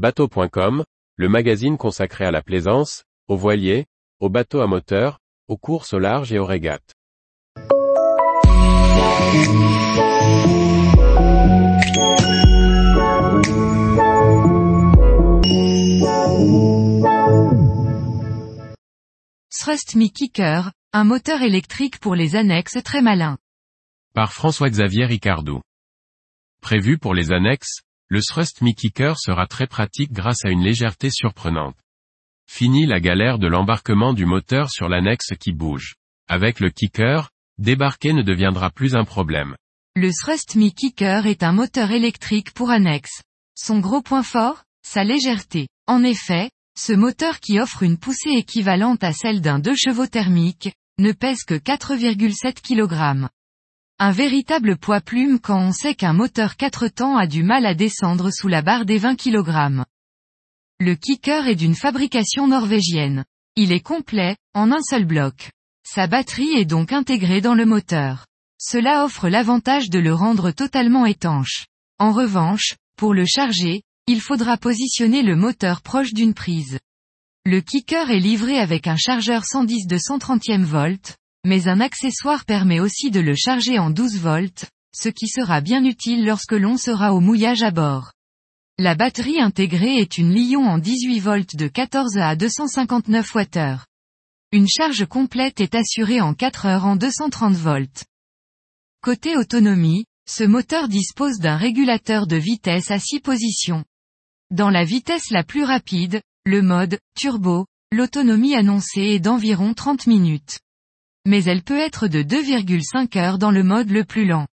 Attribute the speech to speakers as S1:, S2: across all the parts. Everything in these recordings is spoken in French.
S1: Bateau.com, le magazine consacré à la plaisance, aux voiliers, aux bateaux à moteur, aux courses au large et aux régates.
S2: Thrust Me Kicker, un moteur électrique pour les annexes très malin.
S1: Par François-Xavier Ricardou. Prévu pour les annexes, le Thrust Me Kicker sera très pratique grâce à une légèreté surprenante. Fini la galère de l'embarquement du moteur sur l'annexe qui bouge. Avec le kicker, débarquer ne deviendra plus un problème.
S2: Le Thrust Me Kicker est un moteur électrique pour annexe. Son gros point fort Sa légèreté. En effet, ce moteur qui offre une poussée équivalente à celle d'un 2 chevaux thermique, ne pèse que 4,7 kg. Un véritable poids plume quand on sait qu'un moteur 4 temps a du mal à descendre sous la barre des 20 kg. Le kicker est d'une fabrication norvégienne. Il est complet, en un seul bloc. Sa batterie est donc intégrée dans le moteur. Cela offre l'avantage de le rendre totalement étanche. En revanche, pour le charger, il faudra positionner le moteur proche d'une prise. Le kicker est livré avec un chargeur 110 de 130e volt, mais un accessoire permet aussi de le charger en 12 volts, ce qui sera bien utile lorsque l'on sera au mouillage à bord. La batterie intégrée est une Lion en 18 volts de 14 à 259 Wh. Une charge complète est assurée en 4 heures en 230 volts. Côté autonomie, ce moteur dispose d'un régulateur de vitesse à 6 positions. Dans la vitesse la plus rapide, le mode turbo, l'autonomie annoncée est d'environ 30 minutes. Mais elle peut être de 2,5 heures dans le mode le plus lent.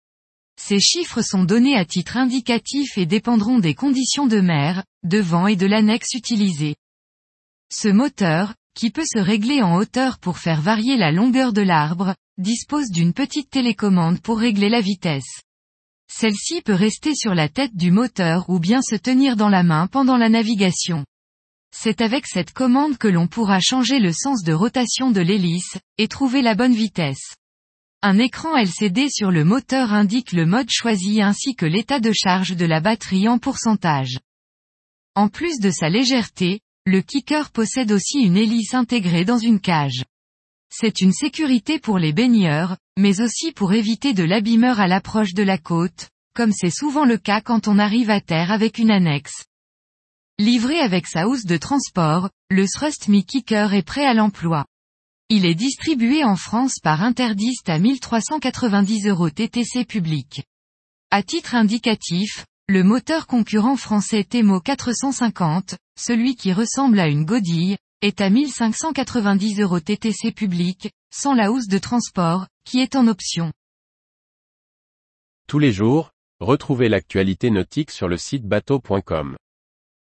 S2: Ces chiffres sont donnés à titre indicatif et dépendront des conditions de mer, de vent et de l'annexe utilisée. Ce moteur, qui peut se régler en hauteur pour faire varier la longueur de l'arbre, dispose d'une petite télécommande pour régler la vitesse. Celle-ci peut rester sur la tête du moteur ou bien se tenir dans la main pendant la navigation. C'est avec cette commande que l'on pourra changer le sens de rotation de l'hélice, et trouver la bonne vitesse. Un écran LCD sur le moteur indique le mode choisi ainsi que l'état de charge de la batterie en pourcentage. En plus de sa légèreté, le kicker possède aussi une hélice intégrée dans une cage. C'est une sécurité pour les baigneurs, mais aussi pour éviter de l'abîmeur à l'approche de la côte, comme c'est souvent le cas quand on arrive à terre avec une annexe. Livré avec sa housse de transport, le Thrust Me Kicker est prêt à l'emploi. Il est distribué en France par Interdiste à 1390 euros TTC public. À titre indicatif, le moteur concurrent français Temo 450, celui qui ressemble à une godille, est à 1590 euros TTC public, sans la housse de transport, qui est en option.
S1: Tous les jours, retrouvez l'actualité nautique sur le site bateau.com.